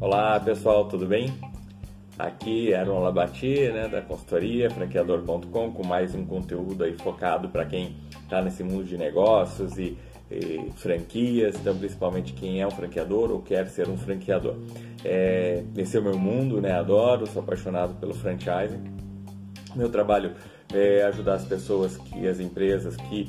Olá pessoal, tudo bem? Aqui é Aaron Labati, né, da consultoria franqueador.com, com mais um conteúdo aí focado para quem está nesse mundo de negócios e, e, franquias, então principalmente quem é um franqueador ou quer ser um franqueador. É, esse é o meu mundo, né, adoro, sou apaixonado pelo franchising. Meu trabalho é ajudar as pessoas, que as empresas que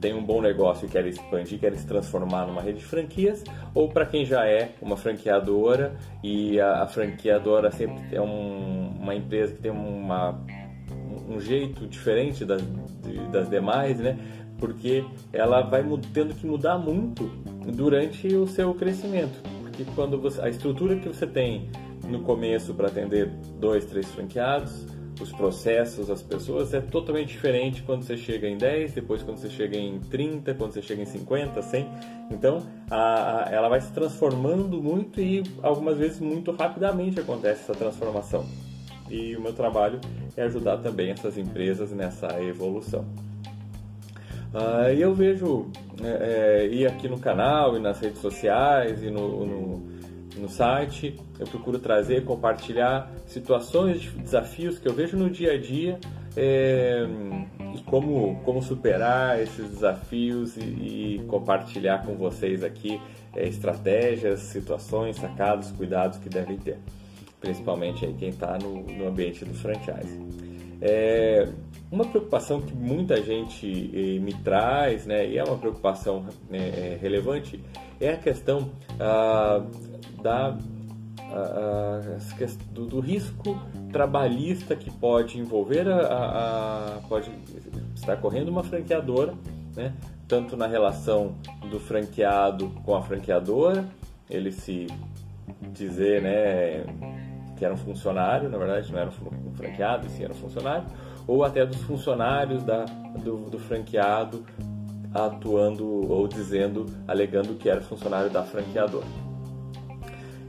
tem um bom negócio e quer expandir, quer se transformar numa rede de franquias, ou para quem já é uma franqueadora e a, a franqueadora sempre é um, uma empresa que tem uma, um jeito diferente das, das demais, né? Porque ela vai tendo que mudar muito durante o seu crescimento. Porque quando você, a estrutura que você tem no começo para atender dois, três franqueados, os processos, as pessoas, é totalmente diferente quando você chega em 10, depois quando você chega em 30, quando você chega em 50, 100. Então, a, a, ela vai se transformando muito e algumas vezes muito rapidamente acontece essa transformação. E o meu trabalho é ajudar também essas empresas nessa evolução. Uh, e eu vejo, é, é, e aqui no canal, e nas redes sociais, e no, no no site. Eu procuro trazer, compartilhar situações, desafios que eu vejo no dia a dia é, e como, como superar esses desafios e, e compartilhar com vocês aqui é, estratégias, situações, sacados, cuidados que devem ter, principalmente aí quem está no, no ambiente do franchise. É, uma preocupação que muita gente me traz, né, e é uma preocupação eh, relevante, é a questão ah, da, do, do, risco trabalhista que pode envolver a, a, pode estar correndo uma franqueadora, né? tanto na relação do franqueado com a franqueadora, ele se dizer né, que era um funcionário, na verdade não era um franqueado, sim era um funcionário, ou até dos funcionários da, do, do franqueado atuando ou dizendo, alegando que era funcionário da franqueadora.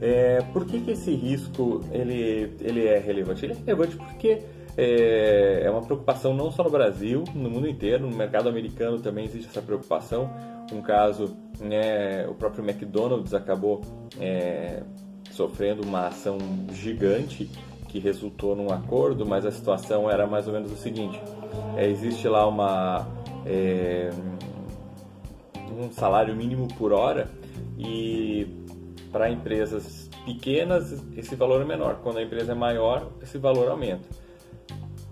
É, por que, que esse risco ele, ele é relevante? Ele é relevante porque é, é, uma preocupação não só no Brasil, no mundo inteiro, no mercado americano também existe essa preocupação. Um caso, né, o próprio McDonald's acabou é, sofrendo uma ação gigante que resultou num acordo, mas a situação era mais ou menos o seguinte: é, existe lá uma é, um salário mínimo por hora e para empresas pequenas, esse valor é menor. Quando a empresa é maior, esse valor aumenta.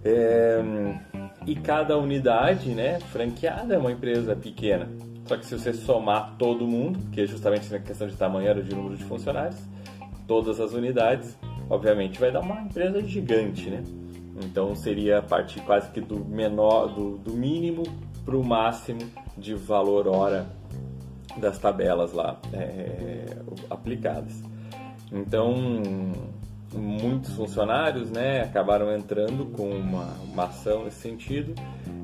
É, e cada unidade né, franqueada é uma empresa pequena. Só que se você somar todo mundo, que é justamente na questão de tamanho de número de funcionários, todas as unidades, obviamente vai dar uma empresa gigante, né? Então seria partir quase que do menor, do, do mínimo para o máximo de valor hora das tabelas lá é, aplicadas. Então, muitos funcionários né, acabaram entrando com uma, uma ação nesse sentido,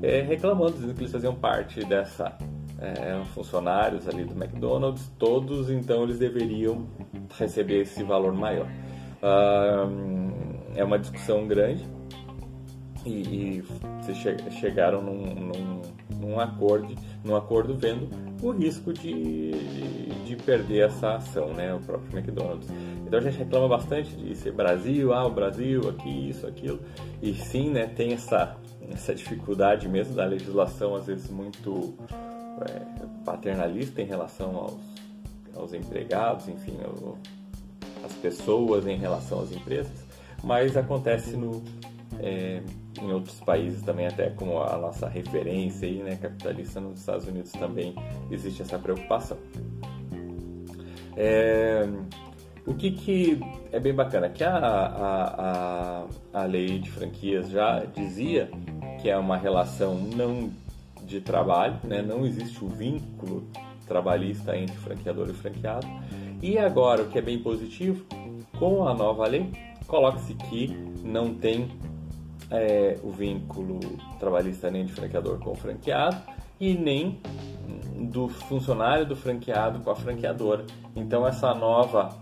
é, reclamando, dizendo que eles faziam parte dessa. É, eram funcionários ali do McDonald's, todos então eles deveriam receber esse valor maior. Ah, é uma discussão grande e, e vocês chegaram num, num, num, acordo, num acordo vendo o risco de, de, perder essa ação, né? O próprio McDonald's. Então a gente reclama bastante de ser Brasil, ah, o Brasil, aqui, isso, aquilo. E sim, né, tem essa, essa dificuldade mesmo da legislação, às vezes muito é, paternalista em relação aos, aos empregados, enfim, as pessoas em relação às empresas, mas acontece no, é, em outros países também, até como a nossa referência aí, né, capitalista nos Estados Unidos também existe essa preocupação. É, o que, que é bem bacana, que a, a, a, a lei de franquias já dizia que é uma relação não de trabalho, né, não existe o vínculo trabalhista entre franqueador e franqueado. E agora, o que é bem positivo, com a nova lei, coloca-se que não tem é, o vínculo trabalhista nem de franqueador com o franqueado e nem do funcionário do franqueado com a franqueadora. Então essa nova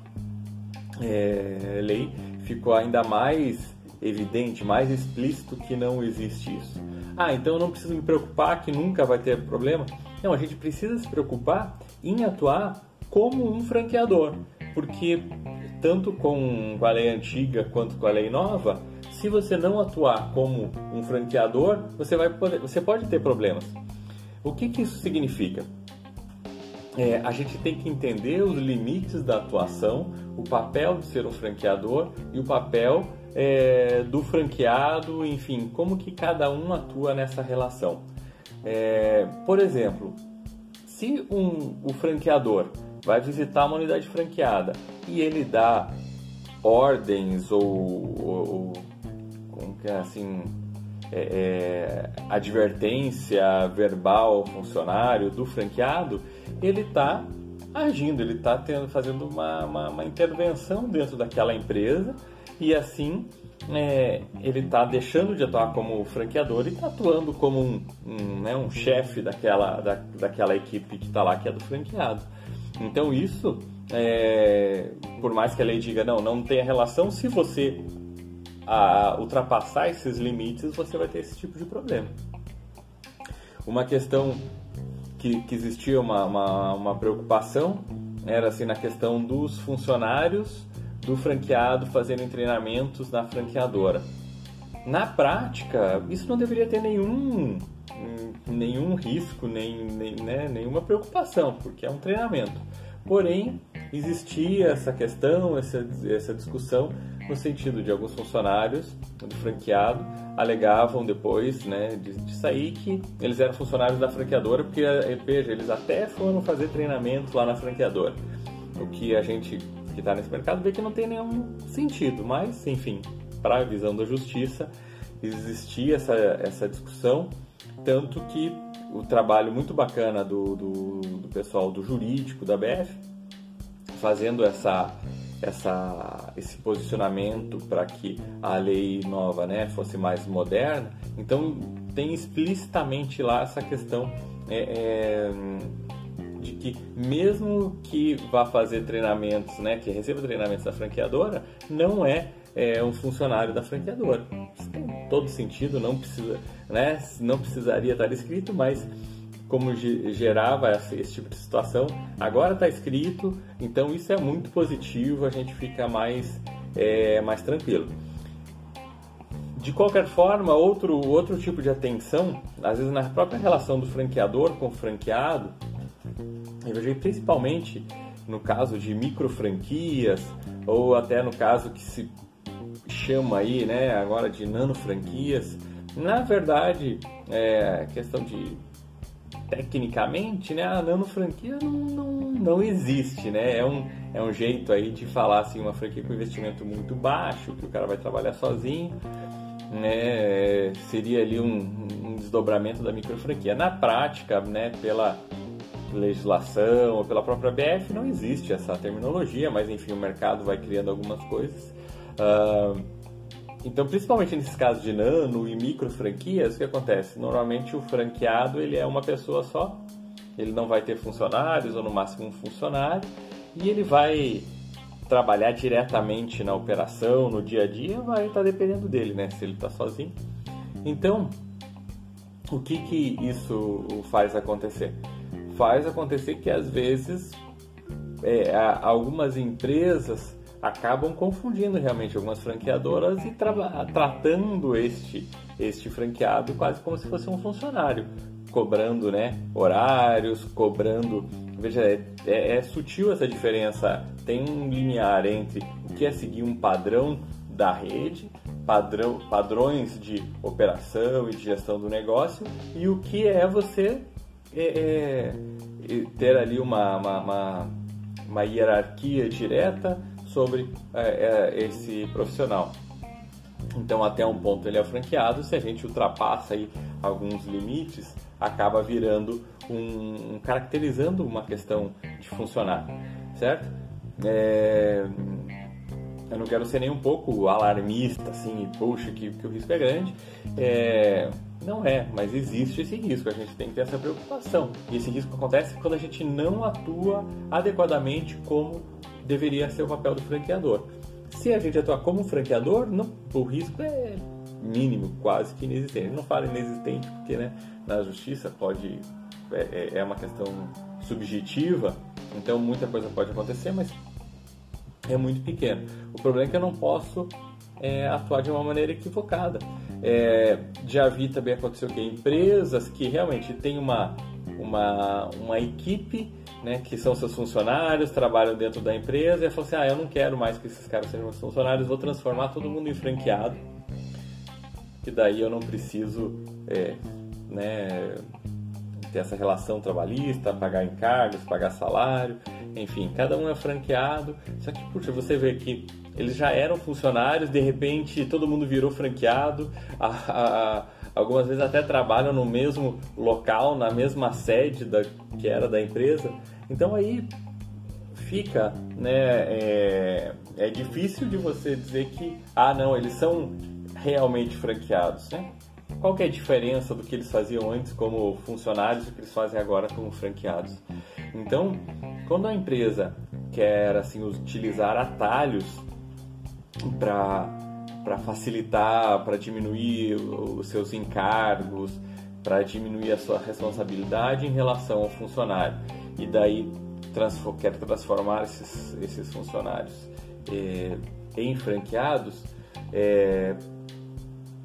é, lei ficou ainda mais evidente, mais explícito que não existe isso. Ah, então eu não preciso me preocupar que nunca vai ter problema? Não, a gente precisa se preocupar em atuar como um franqueador, porque tanto com a lei antiga quanto com a lei nova, se você não atuar como um franqueador, você, vai poder, você pode ter problemas. O que, que isso significa? É, a gente tem que entender os limites da atuação, o papel de ser um franqueador e o papel é, do franqueado, enfim, como que cada um atua nessa relação. É, por exemplo, se um, o franqueador vai visitar uma unidade franqueada e ele dá ordens ou, ou assim é, é, advertência verbal ao funcionário do franqueado, ele está agindo, ele está fazendo uma, uma, uma, intervenção dentro daquela empresa e assim é, ele está deixando de atuar como franqueador e está atuando como um, um, né, um chefe daquela, da, daquela equipe que está lá, que é do franqueado. Então isso, é, por mais que a lei diga não, não tem relação, se você a, ultrapassar esses limites, você vai ter esse tipo de problema. Uma questão que, que existia uma, uma, uma preocupação era assim na questão dos funcionários do franqueado fazendo treinamentos na franqueadora. Na prática, isso não deveria ter nenhum, nenhum risco, nem, nem né, nenhuma preocupação, porque é um treinamento. Porém, existia essa questão, essa, essa discussão no sentido de alguns funcionários do franqueado alegavam depois né, de, de, sair que eles eram funcionários da franqueadora, porque veja, eles até foram fazer treinamento lá na franqueadora. O que a gente que está nesse mercado vê que não tem nenhum sentido, mas enfim, para a visão da justiça existia essa, essa discussão, tanto que o trabalho muito bacana do, do, do pessoal do jurídico da BF, fazendo essa, essa, esse posicionamento para que a lei nova né, fosse mais moderna. Então, tem explicitamente lá essa questão é, é, de que, mesmo que vá fazer treinamentos, né, que receba treinamentos da franqueadora, não é, é um funcionário da franqueadora. Isso tem todo sentido, não precisa, né, não precisaria estar escrito, mas como gerava esse tipo de situação, agora está escrito, então isso é muito positivo, a gente fica mais, é, mais tranquilo. De qualquer forma, outro, outro tipo de atenção, às vezes na própria relação do franqueador com o franqueado, eu vejo principalmente no caso de micro franquias ou até no caso que se chama aí, né, agora de nano franquias. Na verdade, é questão de tecnicamente, né, a nano franquia não, não, não existe, né? É um, é um jeito aí de falar assim, uma franquia com investimento muito baixo, que o cara vai trabalhar sozinho, né? Seria ali um, um desdobramento da micro franquia. Na prática, né, pela legislação ou pela própria BF não existe essa terminologia, mas enfim, o mercado vai criando algumas coisas. Uh, então, principalmente nesses casos de nano e micro franquias, o que acontece? Normalmente o franqueado ele é uma pessoa só, ele não vai ter funcionários ou no máximo um funcionário e ele vai trabalhar diretamente na operação, no dia a dia, vai estar tá dependendo dele, né? Se ele está sozinho. Então, o que que isso faz acontecer? Faz acontecer que às vezes é, algumas empresas acabam confundindo realmente algumas franqueadoras e tra tratando este, este franqueado quase como se fosse um funcionário, cobrando né, horários, cobrando. Veja, é, é, é sutil essa diferença. Tem um linear entre o que é seguir um padrão da rede, padrão, padrões de operação e de gestão do negócio, e o que é você é, é, ter ali uma, uma, uma, uma hierarquia direta sobre é, é, esse profissional. Então, até um ponto ele é franqueado, se a gente ultrapassa aí alguns limites, acaba virando um, um caracterizando uma questão de funcionar, certo? É, eu não quero ser nem um pouco alarmista, assim, puxa, que, que o risco é grande. É, não é, mas existe esse risco, a gente tem que ter essa preocupação. E esse risco acontece quando a gente não atua adequadamente como deveria ser o papel do franqueador. se a gente atuar como franqueador, não, o risco é mínimo, quase que inexistente. Não falo inexistente porque né, na justiça pode é, é, é uma questão subjetiva, então muita coisa pode acontecer, mas é muito pequeno. O problema é que eu não posso é, atuar de uma maneira equivocada. É, já vi também acontecer o que empresas que realmente têm uma, uma, uma equipe né, que são seus funcionários, trabalham dentro da empresa e falam assim, ah, eu não quero mais que esses caras sejam meus funcionários, vou transformar todo mundo em franqueado, que daí eu não preciso é, né, ter essa relação trabalhista, pagar encargos, pagar salário, enfim, cada um é franqueado. Só que, puxa, você vê que eles já eram funcionários, de repente todo mundo virou franqueado, a, a, algumas vezes até trabalham no mesmo local, na mesma sede da, que era da empresa. Então aí fica, né, é, é difícil de você dizer que, ah não, eles são realmente franqueados, né? Qual que é a diferença do que eles faziam antes como funcionários e o que eles fazem agora como franqueados? Então, quando a empresa quer assim utilizar atalhos para facilitar, para diminuir os seus encargos, para diminuir a sua responsabilidade em relação ao funcionário, e daí quer transformar esses, esses funcionários eh, em franqueados, eh,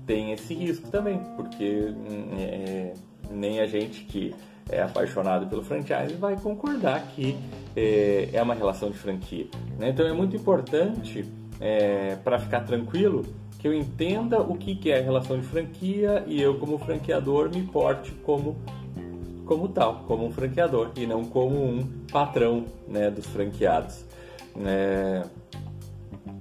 tem esse risco também, porque é, nem a gente que é apaixonado pelo franchise vai concordar que é, é uma relação de franquia. Né? Então é muito importante, é, para ficar tranquilo, que eu entenda o que, que é a relação de franquia e eu, como franqueador, me porte como, como tal, como um franqueador e não como um patrão né, dos franqueados. É,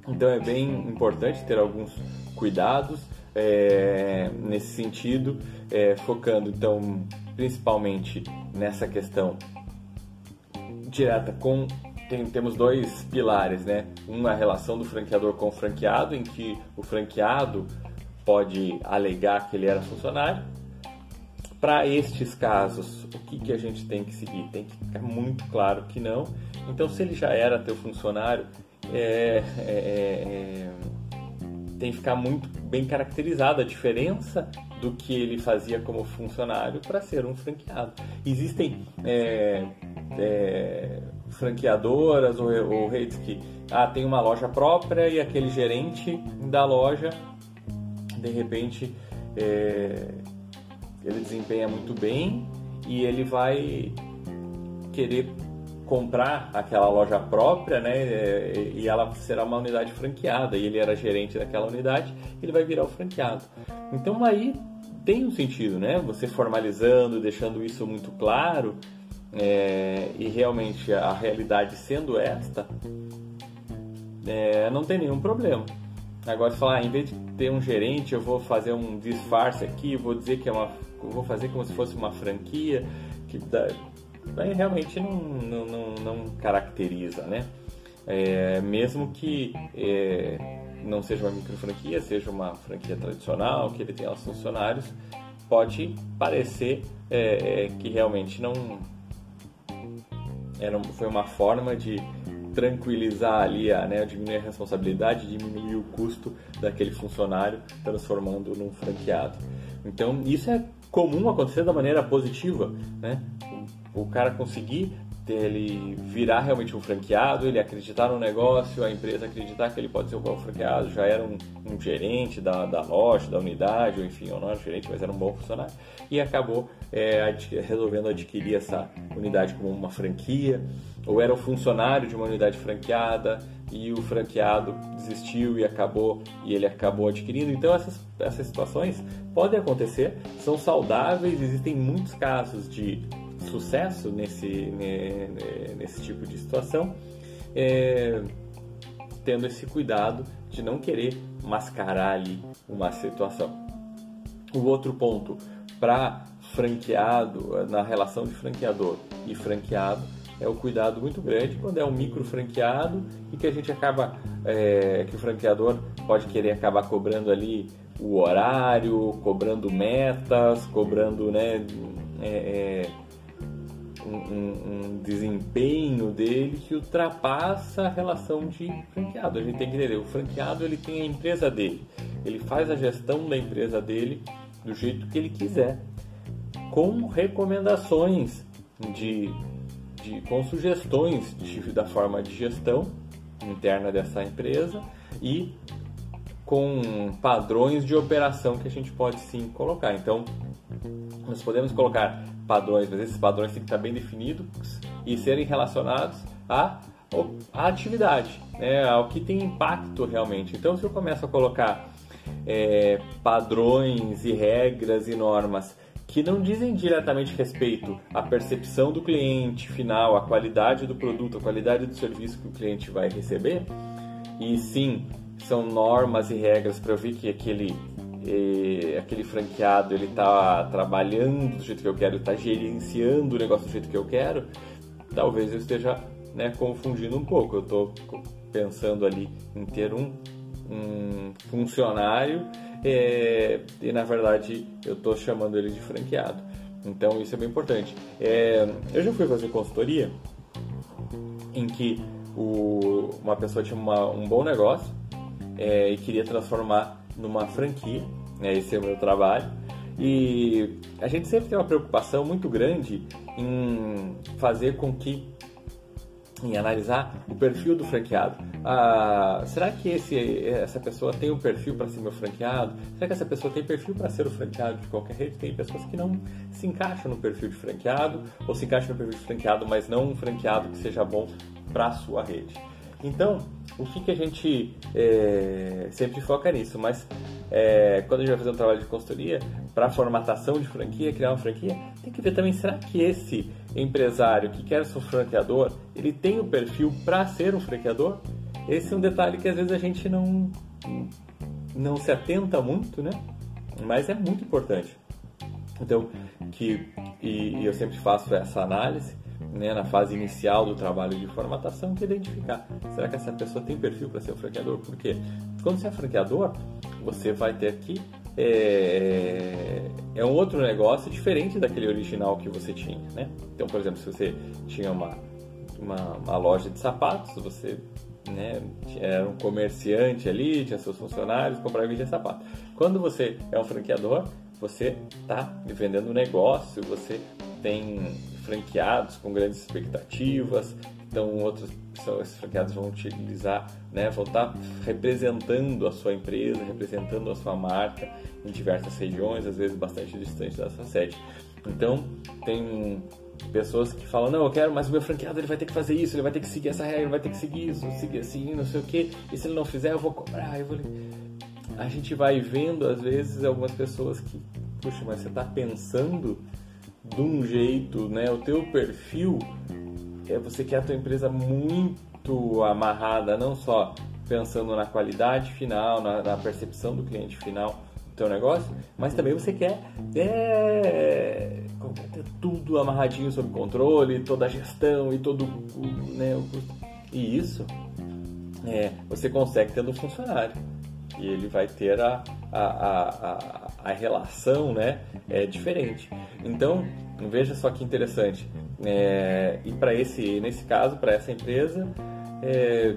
então é bem importante ter alguns cuidados é, nesse sentido, é, focando então principalmente nessa questão direta com tem, temos dois pilares, né? Um a relação do franqueador com o franqueado, em que o franqueado pode alegar que ele era funcionário. Para estes casos, o que, que a gente tem que seguir? Tem que ficar muito claro que não. Então, se ele já era teu funcionário, é, é, é, tem que ficar muito bem caracterizada a diferença do que ele fazia como funcionário para ser um franqueado. Existem é, é, franqueadoras ou, ou redes que ah, tem uma loja própria e aquele gerente da loja, de repente, é, ele desempenha muito bem e ele vai querer comprar aquela loja própria, né? E ela será uma unidade franqueada. E ele era gerente daquela unidade, ele vai virar o franqueado. Então aí tem um sentido, né? Você formalizando, deixando isso muito claro é, e realmente a realidade sendo esta, é, não tem nenhum problema. Agora, falar, ah, em vez de ter um gerente, eu vou fazer um disfarce aqui, vou dizer que é uma, vou fazer como se fosse uma franquia, que dá, aí realmente não, não, não, não caracteriza, né? É, mesmo que é, não seja uma micro franquia, seja uma franquia tradicional, que ele tenha os funcionários, pode parecer é, é que realmente não era, foi uma forma de tranquilizar ali, a, né, diminuir a responsabilidade, diminuir o custo daquele funcionário, transformando num franqueado. Então isso é comum acontecer da maneira positiva, né? o cara conseguir ele virar realmente um franqueado, ele acreditar no negócio, a empresa acreditar que ele pode ser um bom franqueado, já era um, um gerente da, da, loja, da unidade, ou enfim, ou não era gerente, mas era um bom funcionário, e acabou é, resolvendo adquirir essa unidade como uma franquia, ou era um funcionário de uma unidade franqueada e o franqueado desistiu e acabou e ele acabou adquirindo. Então essas, essas situações podem acontecer, são saudáveis, existem muitos casos de sucesso nesse, nesse tipo de situação, é, tendo esse cuidado de não querer mascarar ali uma situação. O outro ponto para franqueado, na relação de franqueador e franqueado, é o cuidado muito grande quando é um micro franqueado e que a gente acaba, é, que o franqueador pode querer acabar cobrando ali o horário, cobrando metas, cobrando né, é, é um, um, desempenho dele que ultrapassa a relação de franqueado. A gente tem que entender, o franqueado ele tem a empresa dele, ele faz a gestão da empresa dele do jeito que ele quiser, com recomendações de, de com sugestões de, da forma de gestão interna dessa empresa e com padrões de operação que a gente pode sim colocar. Então, nós podemos colocar padrões, mas esses padrões têm que estar bem definidos e serem relacionados à, à atividade, né, ao que tem impacto realmente. Então, se eu começo a colocar é, padrões e regras e normas que não dizem diretamente respeito à percepção do cliente final, à qualidade do produto, à qualidade do serviço que o cliente vai receber, e sim são normas e regras para eu ver que aquele aquele franqueado ele está trabalhando do jeito que eu quero, está gerenciando o negócio do jeito que eu quero, talvez eu esteja né, confundindo um pouco. Eu estou pensando ali em ter um, um funcionário é, e na verdade eu estou chamando ele de franqueado. Então isso é bem importante. É, eu já fui fazer consultoria em que o, uma pessoa tinha uma, um bom negócio é, e queria transformar numa franquia, né, esse é o meu trabalho. E a gente sempre tem uma preocupação muito grande em fazer com que em analisar o perfil do franqueado. Ah, será que esse, essa pessoa tem o um perfil para ser meu franqueado? Será que essa pessoa tem perfil para ser o franqueado de qualquer rede? Tem pessoas que não se encaixam no perfil de franqueado ou se encaixam no perfil de franqueado, mas não um franqueado que seja bom para a sua rede. Então, o que, que a gente é, sempre foca nisso, mas é, quando a gente vai fazer um trabalho de consultoria para formatação de franquia, criar uma franquia, tem que ver também será que esse empresário que quer ser um franqueador, ele tem o perfil para ser um franqueador? Esse é um detalhe que às vezes a gente não não se atenta muito, né? Mas é muito importante. Então, que e, e eu sempre faço essa análise né, na fase inicial do trabalho de formatação, que é identificar. Será que essa pessoa tem perfil para ser um franqueador? Por quê? Quando você é franqueador, você vai ter aqui é, é um outro negócio diferente daquele original que você tinha, né? Então, por exemplo, se você tinha uma, uma, uma loja de sapatos, você né, era um comerciante ali, tinha seus funcionários, comprava e vendia sapato. Quando você é um franqueador, você está vendendo negócio, você tem franqueados com grandes expectativas, então outros esses franqueados vão utilizar, né, vão estar representando a sua empresa, representando a sua marca em diversas regiões, às vezes bastante distante da sua sede. Então tem pessoas que falam, não, eu quero, mas o meu franqueado ele vai ter que fazer isso, ele vai ter que seguir essa regra, ele vai ter que seguir isso, seguir assim, não sei o que, e se ele não fizer eu vou cobrar, eu vou... A gente vai vendo às vezes algumas pessoas que, puxa, mas você está pensando de um jeito, né? O teu perfil é você quer a tua empresa muito amarrada, não só pensando na qualidade final, na, na percepção do cliente final teu negócio, mas também você quer é, ter tudo amarradinho sob controle, toda a gestão e todo né, o e isso é, você consegue tendo um funcionário e ele vai ter a, a, a, a relação né, é diferente. Então, veja só que interessante. É, e para esse, nesse caso, para essa empresa, é,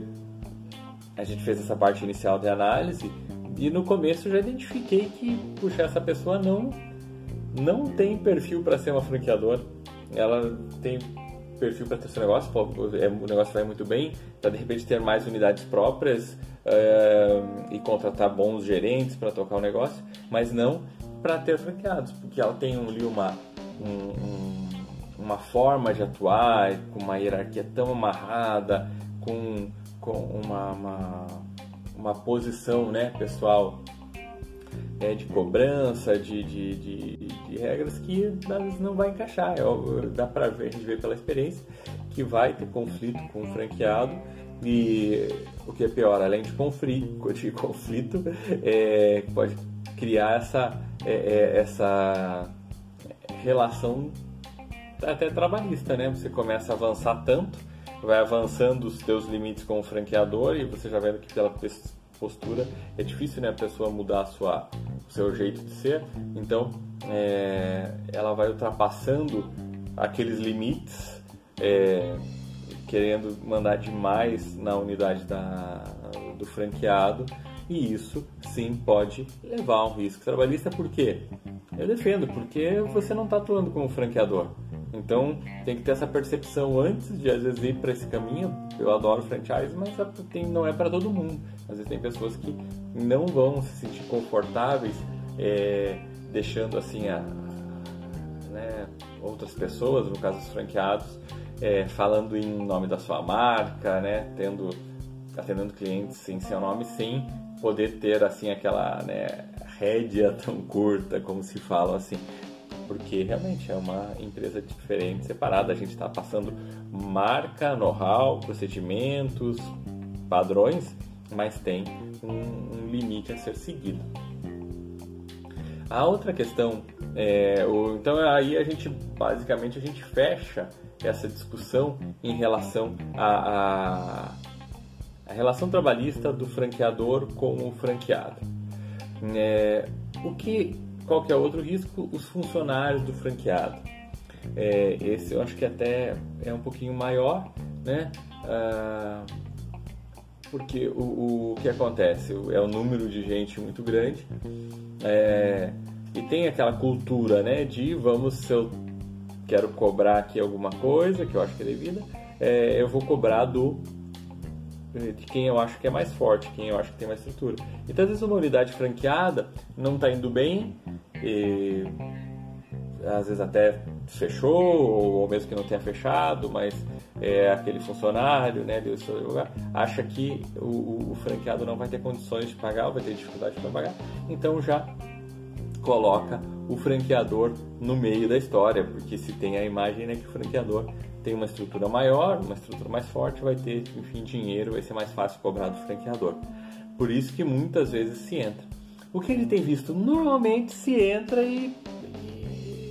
a gente fez essa parte inicial de análise e no começo já identifiquei que, puxa, essa pessoa não, não tem perfil para ser uma franqueadora. Ela tem perfil para ter seu negócio, é, o negócio vai muito bem, para de repente ter mais unidades próprias é, e contratar bons gerentes para tocar o negócio, mas não para ter franqueados, porque ela tem ali uma, um, um, uma forma de atuar, com uma hierarquia tão amarrada, com, com uma, uma, uma posição né, pessoal é, de cobrança, de, de, de, de, regras que às vezes não vai encaixar. É, dá para ver, a gente vê pela experiência que vai ter conflito com o franqueado e o que é pior, além de conflito, de conflito é, pode criar essa, é, é, essa relação até trabalhista, né? Você começa a avançar tanto, vai avançando os teus limites com o franqueador e você já vendo que pela postura é difícil, né? A pessoa mudar a sua, o seu jeito de ser. Então, é, ela vai ultrapassando aqueles limites, é, querendo mandar demais na unidade da, do franqueado e isso sim pode levar a um risco trabalhista, por quê? Eu defendo, porque você não está atuando como franqueador. Então tem que ter essa percepção antes de às vezes ir para esse caminho. Eu adoro franchise, mas tem, não é para todo mundo. Às vezes tem pessoas que não vão se sentir confortáveis é, deixando assim a, né, outras pessoas, no caso os franqueados, é, falando em nome da sua marca, né, tendo atendendo clientes em seu nome, sem poder ter assim aquela né, rédea tão curta como se fala assim porque realmente é uma empresa diferente, separada. A gente está passando marca, know-how, procedimentos, padrões, mas tem um, um, limite a ser seguido. A outra questão, é, o, então aí a gente basicamente a gente fecha essa discussão em relação a, a, a relação trabalhista do franqueador com o franqueado. É, o que qual que é outro risco? Os funcionários do franqueado. É, esse eu acho que até é um pouquinho maior, né? Ah, porque o, o, que acontece? É o número de gente muito grande é, e tem aquela cultura, né? De vamos, se eu quero cobrar aqui alguma coisa que eu acho que é devida, é, eu vou cobrar do de quem eu acho que é mais forte, quem eu acho que tem mais estrutura. Então, às vezes, uma unidade franqueada não está indo bem e às vezes até fechou, ou mesmo que não tenha fechado, mas é, aquele funcionário né, deu seu lugar, acha que o, o, o franqueado não vai ter condições de pagar, ou vai ter dificuldade para pagar, então já coloca o franqueador no meio da história, porque se tem a imagem né, que o franqueador tem uma estrutura maior, uma estrutura mais forte, vai ter, enfim, dinheiro, vai ser mais fácil cobrar do franqueador. Por isso que muitas vezes se entra. O que ele tem visto? Normalmente se entra e,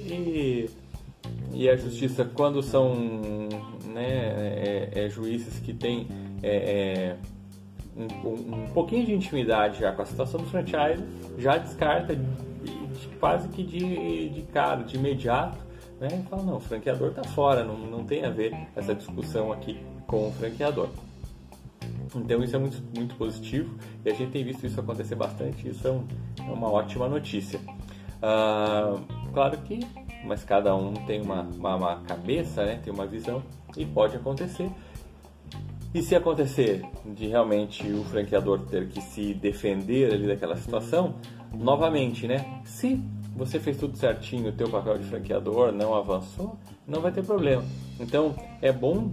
e, e a justiça, quando são né, é, é, juízes que têm é, é um, um, pouquinho de intimidade já com a situação do franchise, já descarta de, de, quase que de, de cara, de imediato, né? E fala, não, o franqueador está fora, não, não tem a ver essa discussão aqui com o franqueador. Então isso é muito, muito positivo e a gente tem visto isso acontecer bastante, isso é, um, é uma ótima notícia. Ah, claro que, mas cada um tem uma, uma, uma, cabeça, né? tem uma visão e pode acontecer. E se acontecer de realmente o franqueador ter que se defender ali daquela situação, novamente, né? Se você fez tudo certinho, o teu papel de franqueador não avançou, não vai ter problema. Então é bom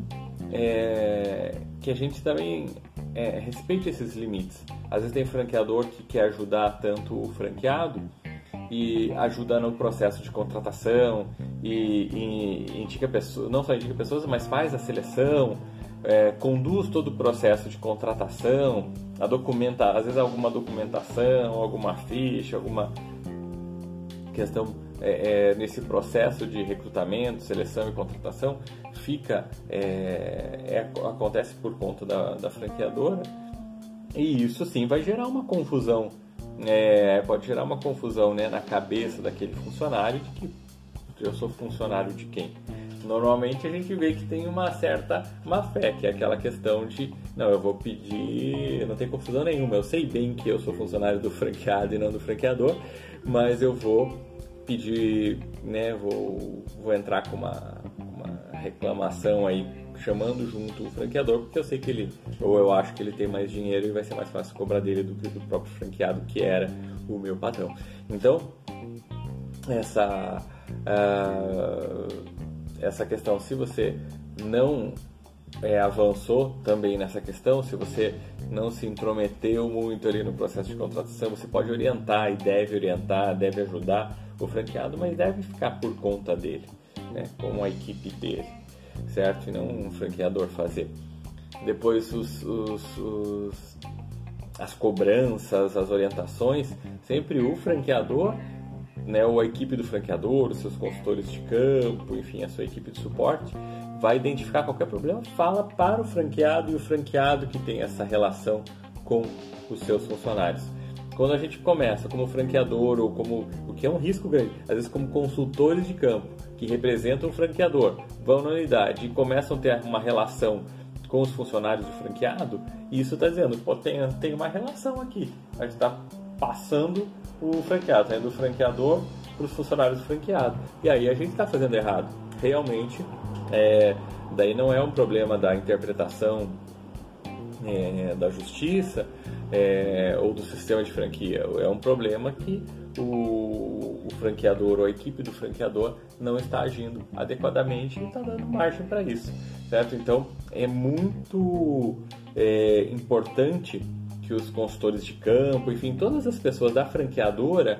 é, que a gente também é, respeite esses limites. Às vezes tem franqueador que quer ajudar tanto o franqueado e ajuda no processo de contratação e, e indica pessoas, não só indica pessoas, mas faz a seleção, é, conduz todo o processo de contratação, a documenta, às vezes alguma documentação, alguma ficha, alguma questão é, é, nesse processo de recrutamento, seleção e contratação fica é, é, acontece por conta da, da, franqueadora. E isso sim vai gerar uma confusão é, pode gerar uma confusão né, na cabeça daquele funcionário de que eu sou funcionário de quem? Normalmente a gente vê que tem uma certa má fé, que é aquela questão de não, eu vou pedir, não tem confusão nenhuma, eu sei bem que eu sou funcionário do franqueado e não do franqueador, mas eu vou pedir, né, vou, vou entrar com uma, uma reclamação aí, chamando junto o franqueador, porque eu sei que ele, ou eu acho que ele tem mais dinheiro e vai ser mais fácil cobrar dele do que do próprio franqueado, que era o meu patrão. Então, essa, uh, essa questão, se você não é, avançou também nessa questão, se você não se intrometeu muito ali no processo de contratação, você pode orientar e deve orientar, deve ajudar o franqueado, mas deve ficar por conta dele, né? como a equipe dele, certo? E não um franqueador fazer. Depois os, os, os, as cobranças, as orientações, sempre o franqueador, né, ou a equipe do franqueador, os seus consultores de campo, enfim, a sua equipe de suporte, vai identificar qualquer problema, fala para o franqueado e o franqueado que tem essa relação com os seus funcionários. Quando a gente começa como franqueador ou como o que é um risco grande, às vezes como consultores de campo, que representam o franqueador vão na unidade e começam a ter uma relação com os funcionários do franqueado, isso está dizendo, pô, tem, tem uma relação aqui. A gente está passando o franqueado, né, do franqueador para os funcionários do franqueado. E aí a gente está fazendo errado. Realmente, é, daí não é um problema da interpretação é, da justiça é, ou do sistema de franquia. É um problema que o, o, franqueador ou a equipe do franqueador não está agindo adequadamente e está dando margem para isso, certo? Então é muito é, importante que os consultores de campo, enfim, todas as pessoas da franqueadora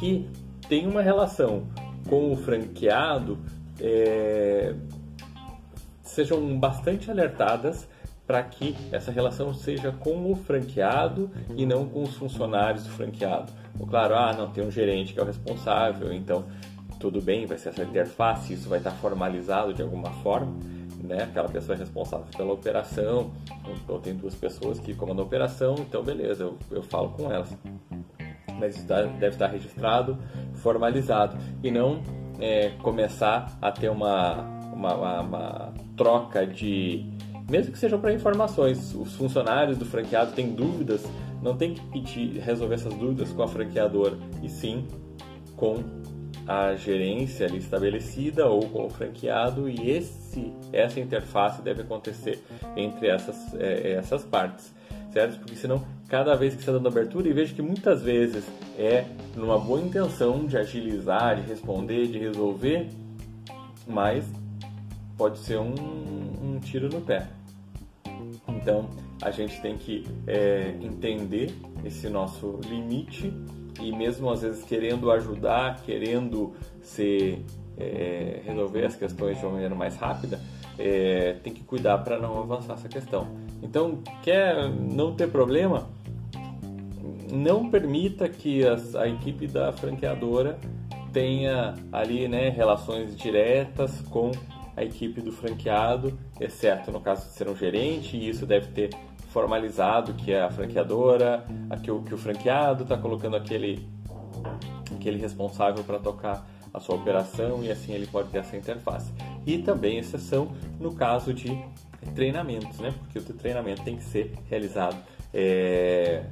que têm uma relação com o franqueado é, sejam bastante alertadas para que essa relação seja com o franqueado e não com os funcionários do franqueado. Ou claro, ah, não, tem um gerente que é o responsável, então tudo bem, vai ser essa interface, isso vai estar formalizado de alguma forma, né? Aquela pessoa é responsável pela operação, ou tem duas pessoas que comandam a operação, então beleza, eu, eu falo com elas. Mas isso deve estar registrado, formalizado, e não é, começar a ter uma, uma, uma, uma troca de mesmo que sejam para informações. Os funcionários do franqueado têm dúvidas, não tem que pedir, resolver essas dúvidas com a franqueadora, e sim com a gerência ali estabelecida ou com o franqueado e esse essa interface deve acontecer entre essas é, essas partes certo porque senão cada vez que está dando abertura e vejo que muitas vezes é numa boa intenção de agilizar de responder de resolver mas pode ser um, um tiro no pé. Então a gente tem que é, entender esse nosso limite e mesmo às vezes querendo ajudar, querendo se é, resolver as questões de uma maneira mais rápida, é, tem que cuidar para não avançar essa questão. Então quer não ter problema, não permita que as, a equipe da franqueadora tenha ali né, relações diretas com a equipe do franqueado, exceto no caso de ser um gerente, e isso deve ter formalizado que é a franqueadora, que o, que o franqueado está colocando aquele, aquele responsável para tocar a sua operação e assim ele pode ter essa interface. E também exceção no caso de treinamentos, né? Porque o treinamento tem que ser realizado é,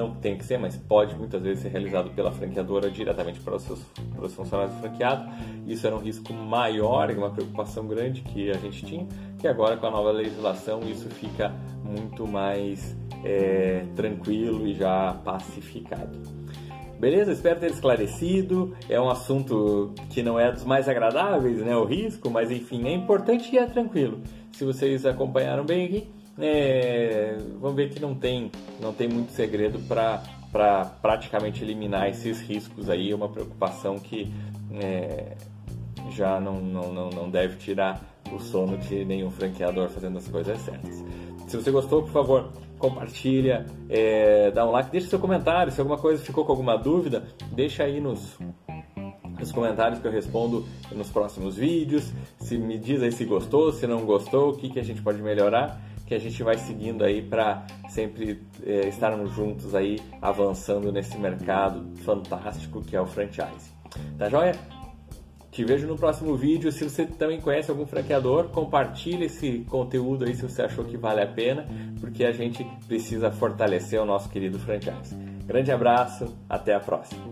não tem que ser, mas pode muitas vezes ser realizado pela franqueadora diretamente para os, seus, para os funcionários do franqueado. Isso era um risco maior e uma preocupação grande que a gente tinha, que agora com a nova legislação isso fica muito mais é, tranquilo e já pacificado. Beleza? Espero ter esclarecido. É um assunto que não é dos mais agradáveis, né? O risco, mas enfim, é importante e é tranquilo. Se vocês acompanharam bem aqui, é, vamos ver que não tem, não tem muito segredo para praticamente eliminar esses riscos aí, uma preocupação que é, já não, não, não, não deve tirar o sono de nenhum franqueador fazendo as coisas certas. Se você gostou, por favor, compartilha, é, dá um like, deixa seu comentário. Se alguma coisa ficou com alguma dúvida, deixa aí nos, nos comentários que eu respondo nos próximos vídeos. Se me diz aí se gostou, se não gostou, o que, que a gente pode melhorar que a gente vai seguindo aí para sempre é, estarmos juntos aí avançando nesse mercado fantástico que é o franchise. Tá joia? Te vejo no próximo vídeo. Se você também conhece algum franqueador, compartilhe esse conteúdo aí se você achou que vale a pena, porque a gente precisa fortalecer o nosso querido franchise. Grande abraço, até a próxima.